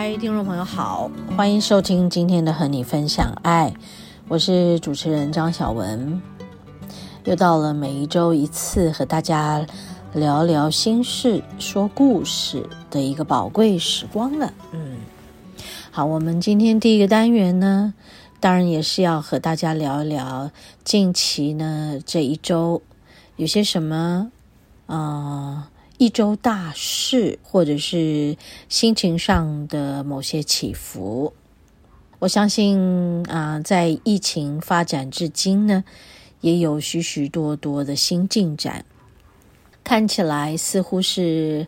嗨，听众朋友好，欢迎收听今天的和你分享爱，我是主持人张小文，又到了每一周一次和大家聊聊心事、说故事的一个宝贵时光了。嗯，好，我们今天第一个单元呢，当然也是要和大家聊一聊近期呢这一周有些什么啊。呃一周大事，或者是心情上的某些起伏，我相信啊、在疫情发展至今呢，也有许许多多的新进展，看起来似乎是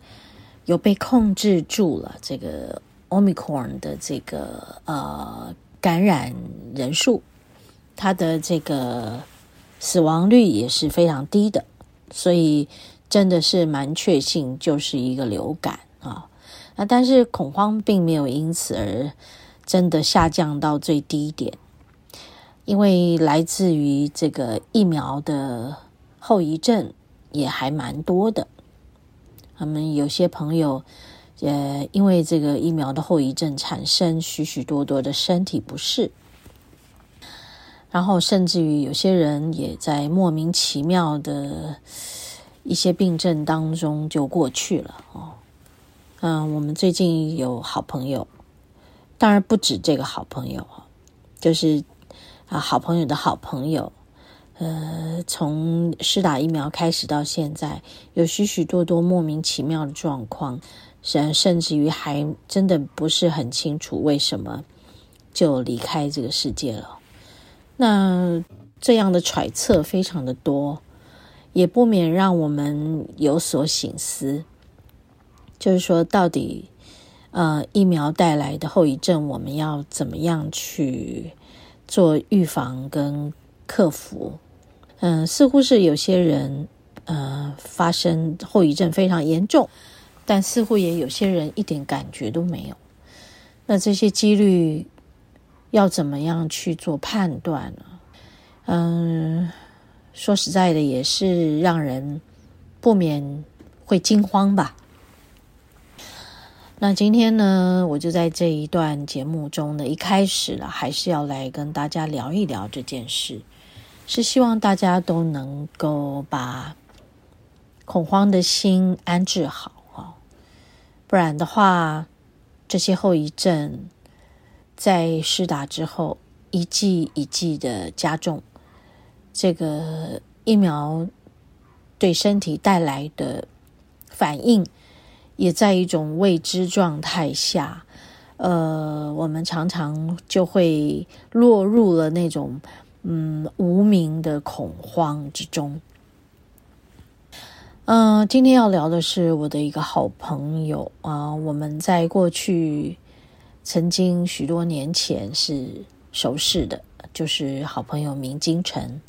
有被控制住了。这个 Omicron 的这个呃感染人数，它的这个死亡率也是非常低的，所以。真的是蛮确信，就是一个流感啊。那但是恐慌并没有因此而真的下降到最低点，因为来自于这个疫苗的后遗症也还蛮多的。他们有些朋友也，因为这个疫苗的后遗症产生许许多多的身体不适，然后甚至于有些人也在莫名其妙的。一些病症当中就过去了哦。嗯，我们最近有好朋友，当然不止这个好朋友，就是啊，好朋友的好朋友。呃，从施打疫苗开始到现在，有许许多多莫名其妙的状况，甚甚至于还真的不是很清楚为什么就离开这个世界了。那这样的揣测非常的多。也不免让我们有所省思，就是说，到底，呃，疫苗带来的后遗症，我们要怎么样去做预防跟克服？嗯、似乎是有些人，呃，发生后遗症非常严重，但似乎也有些人一点感觉都没有。那这些几率要怎么样去做判断呢？嗯、说实在的，也是让人不免会惊慌吧。那今天呢，我就在这一段节目中呢，一开始了，还是要来跟大家聊一聊这件事，是希望大家都能够把恐慌的心安置好啊，不然的话，这些后遗症在施打之后一剂一剂的加重。这个疫苗对身体带来的反应，也在一种未知状态下，呃，我们常常就会落入了那种嗯无名的恐慌之中。嗯、今天要聊的是我的一个好朋友啊、我们在过去曾经许多年前是熟识的。就是好朋友明金城，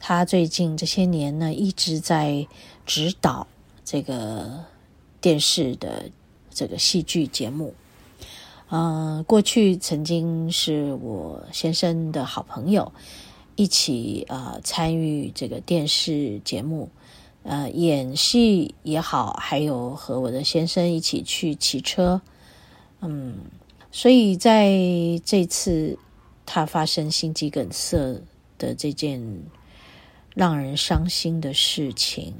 他最近这些年呢，一直在指导这个电视的这个戏剧节目。嗯、过去曾经是我先生的好朋友，一起呃参与这个电视节目，呃演戏也好，还有和我的先生一起去骑车。嗯，所以在这次。他发生心肌梗塞的这件让人伤心的事情，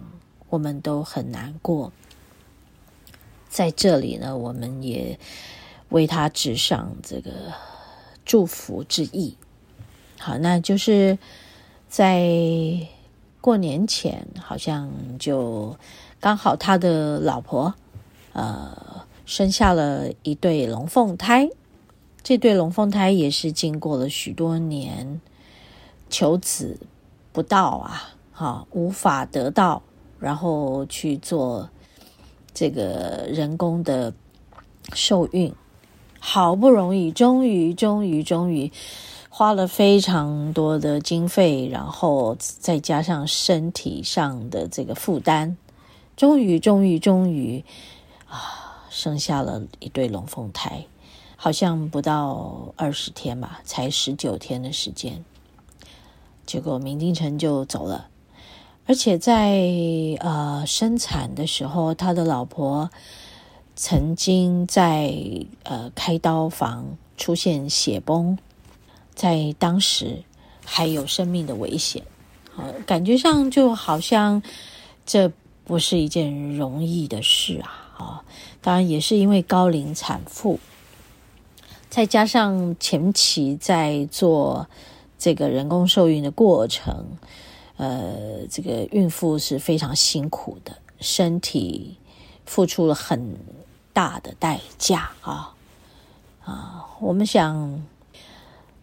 我们都很难过。在这里呢，我们也为他致上这个祝福之意。好，那就是在过年前，好像就刚好他的老婆呃生下了一对龙凤胎。这对龙凤胎也是经过了许多年求子不到啊，哈，无法得到，然后去做这个人工的受孕，好不容易，终于，终于，终于花了非常多的经费，然后再加上身体上的这个负担，终于，终于，终于啊，生下了一对龙凤胎，好像不到二十天吧，才十九天的时间，结果明金城就走了。而且在呃生产的时候，他的老婆曾经在呃开刀房出现血崩，在当时还有生命的危险，呃，感觉上就好像这不是一件容易的事啊！啊，当然也是因为高龄产妇，再加上前期在做这个人工受孕的过程。呃，这个孕妇是非常辛苦的，身体付出了很大的代价啊啊！我们想，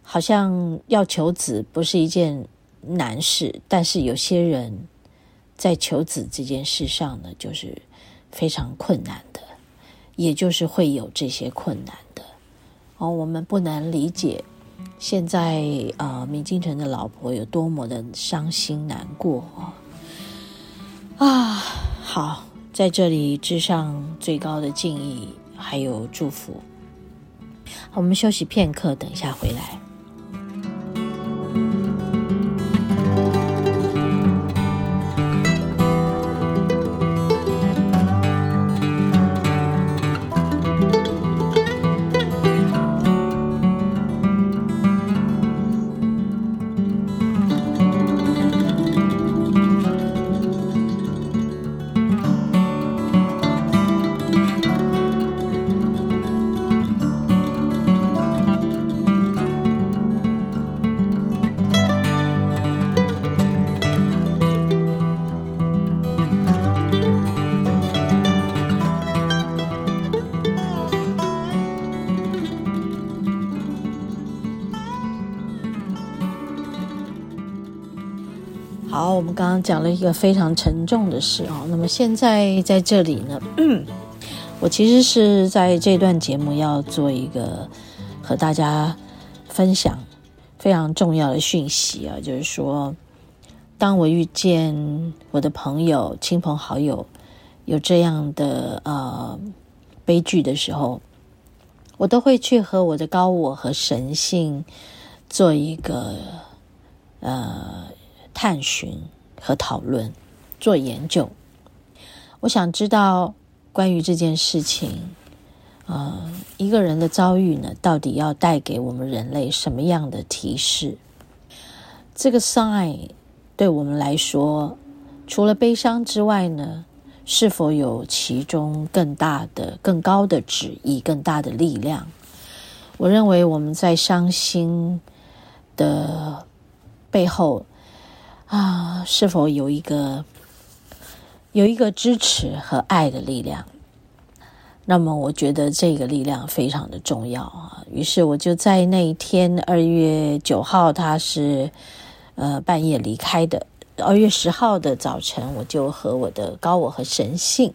好像要求子不是一件难事，但是有些人在求子这件事上呢，就是非常困难的，也就是会有这些困难的哦，我们不难理解。现在呃，明金城的老婆有多么的伤心难过啊！好，在这里致上最高的敬意，还有祝福。我们休息片刻，等一下回来。我们刚刚讲了一个非常沉重的事哦。那么现在在这里呢，我其实是在这段节目要做一个和大家分享非常重要的讯息啊，就是说，当我遇见我的朋友、亲朋好友有这样的呃悲剧的时候，我都会去和我的高我和神性做一个呃。探寻和讨论，做研究。我想知道关于这件事情，呃，一个人的遭遇呢，到底要带给我们人类什么样的提示？这个 sign 对我们来说，除了悲伤之外呢，是否有其中更大的、更高的旨意、更大的力量？我认为我们在伤心的背后。啊，是否有一个有一个支持和爱的力量？那么，我觉得这个力量非常的重要啊。于是，我就在那一天二月九号，他是呃半夜离开的。二月十号的早晨，我就和我的高我和神性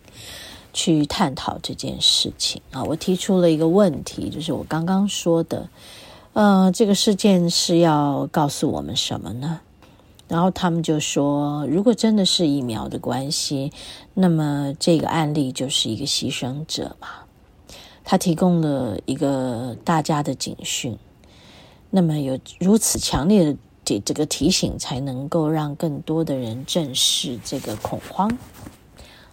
去探讨这件事情啊。我提出了一个问题，就是我刚刚说的，呃，这个事件是要告诉我们什么呢？然后他们就说，如果真的是疫苗的关系，那么这个案例就是一个牺牲者嘛。他提供了一个大家的警讯，那么有如此强烈的这个提醒，才能够让更多的人正视这个恐慌。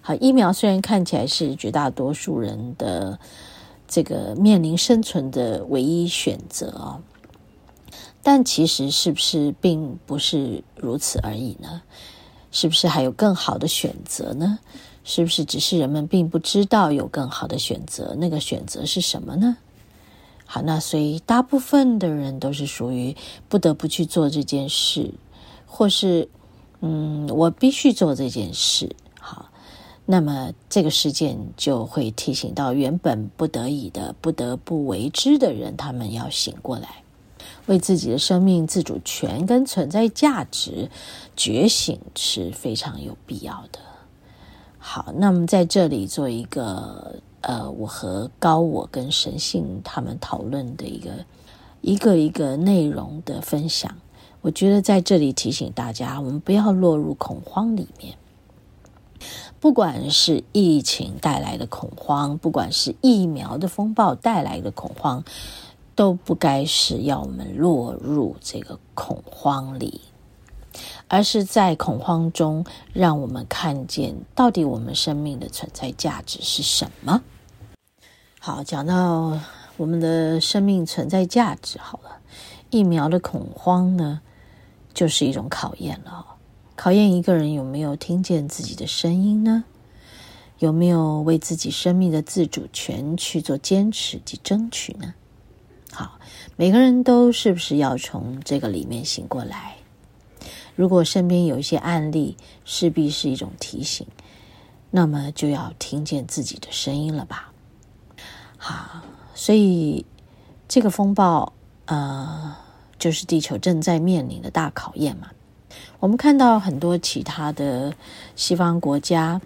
好，疫苗虽然看起来是绝大多数人的这个面临生存的唯一选择啊。但其实是不是并不是如此而已呢？是不是还有更好的选择呢？是不是只是人们并不知道有更好的选择？那个选择是什么呢？好，那所以大部分的人都是属于不得不去做这件事，或是嗯，我必须做这件事。好，那么这个事件就会提醒到原本不得已的、不得不为之的人，他们要醒过来。为自己的生命自主权跟存在价值觉醒是非常有必要的。好，那么在这里做一个呃，我和高我跟神性他们讨论的一个一个一个内容的分享。我觉得在这里提醒大家，我们不要落入恐慌里面。不管是疫情带来的恐慌，不管是疫苗的风暴带来的恐慌，都不该是要我们落入这个恐慌里。而是在恐慌中，让我们看见到底我们生命的存在价值是什么。好，讲到我们的生命存在价值，好了，疫苗的恐慌呢，就是一种考验了。考验一个人有没有听见自己的声音呢？有没有为自己生命的自主权去做坚持及争取呢？好，每个人都是不是要从这个里面醒过来？如果身边有一些案例，势必是一种提醒，那么就要听见自己的声音了吧？好，所以这个风暴，呃，就是地球正在面临的大考验嘛。我们看到很多其他的西方国家，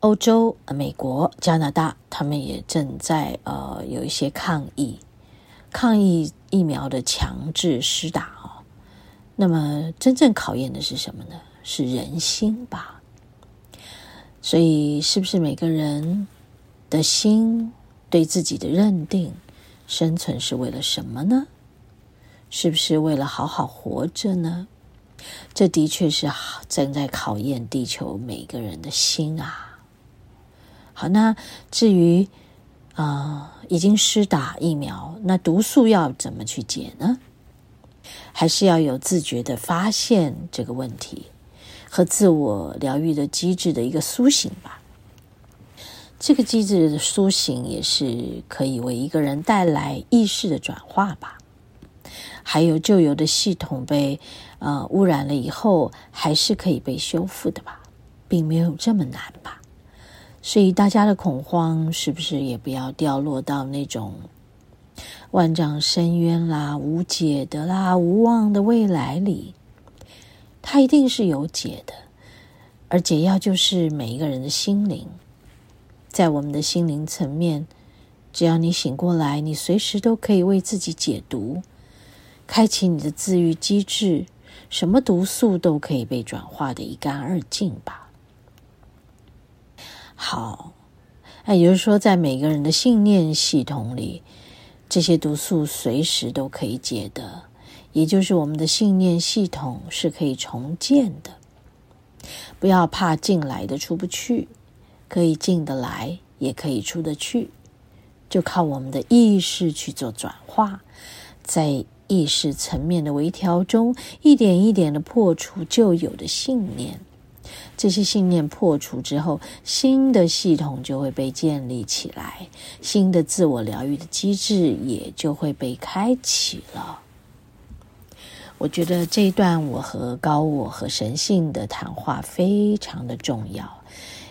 欧洲、美国、加拿大，他们也正在呃有一些抗议，抗议疫苗的强制施打。那么，真正考验的是什么呢？是人心吧。所以，是不是每个人的心对自己的认定，生存是为了什么呢？是不是为了好好活着呢？这的确是正在考验地球每个人的心啊。好，那至于啊、呃，已经施打疫苗，那毒素要怎么去解呢？还是要有自觉的发现这个问题和自我疗愈的机制的一个苏醒吧。这个机制的苏醒也是可以为一个人带来意识的转化吧。还有旧有的系统被呃污染了以后，还是可以被修复的吧，并没有这么难吧。所以大家的恐慌是不是也不要掉落到那种？万丈深渊啦，无解的啦，无望的未来里，它一定是有解的，而解药就是每一个人的心灵。在我们的心灵层面，只要你醒过来，你随时都可以为自己解毒，开启你的自愈机制，什么毒素都可以被转化的一干二净吧。好，那也就是说，在每个人的信念系统里。这些毒素随时都可以解的，也就是我们的信念系统是可以重建的。不要怕进来的出不去，可以进得来，也可以出得去，就靠我们的意识去做转化，在意识层面的微调中，一点一点的破除旧有的信念。这些信念破除之后，新的系统就会被建立起来，新的自我疗愈的机制也就会被开启了。我觉得这一段我和高我和神性的谈话非常的重要，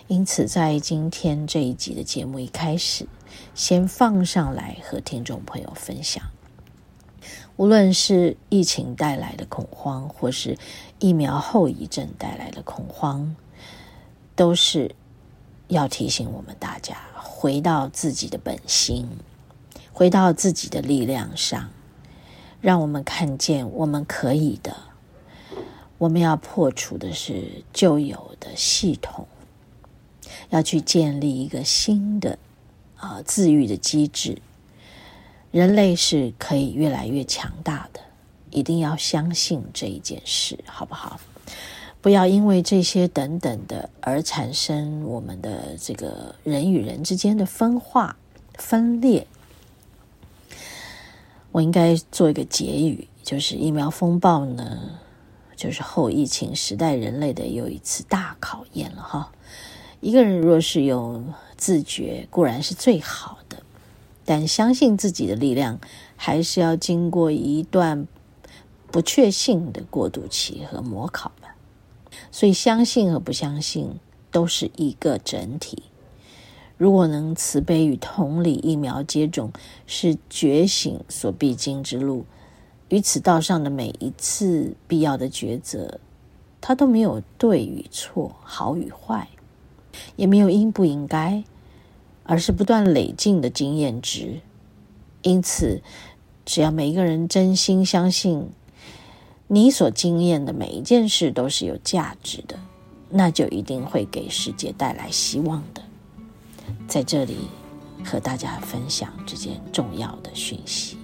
因此在今天这一集的节目一开始，先放上来和听众朋友分享。无论是疫情带来的恐慌，或是疫苗后遗症带来的恐慌，都是要提醒我们大家回到自己的本心，回到自己的力量上，让我们看见我们可以的。我们要破除的是旧有的系统，要去建立一个新的啊、自愈的机制。人类是可以越来越强大的，一定要相信这一件事，好不好？不要因为这些等等的而产生我们的这个人与人之间的分化、分裂。我应该做一个结语，就是疫苗风暴呢，就是后疫情时代人类的又一次大考验了哈。一个人若是有自觉，固然是最好。但相信自己的力量，还是要经过一段不确信的过渡期和模考吧。所以，相信和不相信都是一个整体。如果能慈悲与同理，疫苗接种是觉醒所必经之路。于此道上的每一次必要的抉择，它都没有对与错、好与坏。也没有应不应该，而是不断累进的经验值。因此，只要每一个人真心相信你所经验的每一件事都是有价值的，那就一定会给世界带来希望的。在这里和大家分享这件重要的讯息。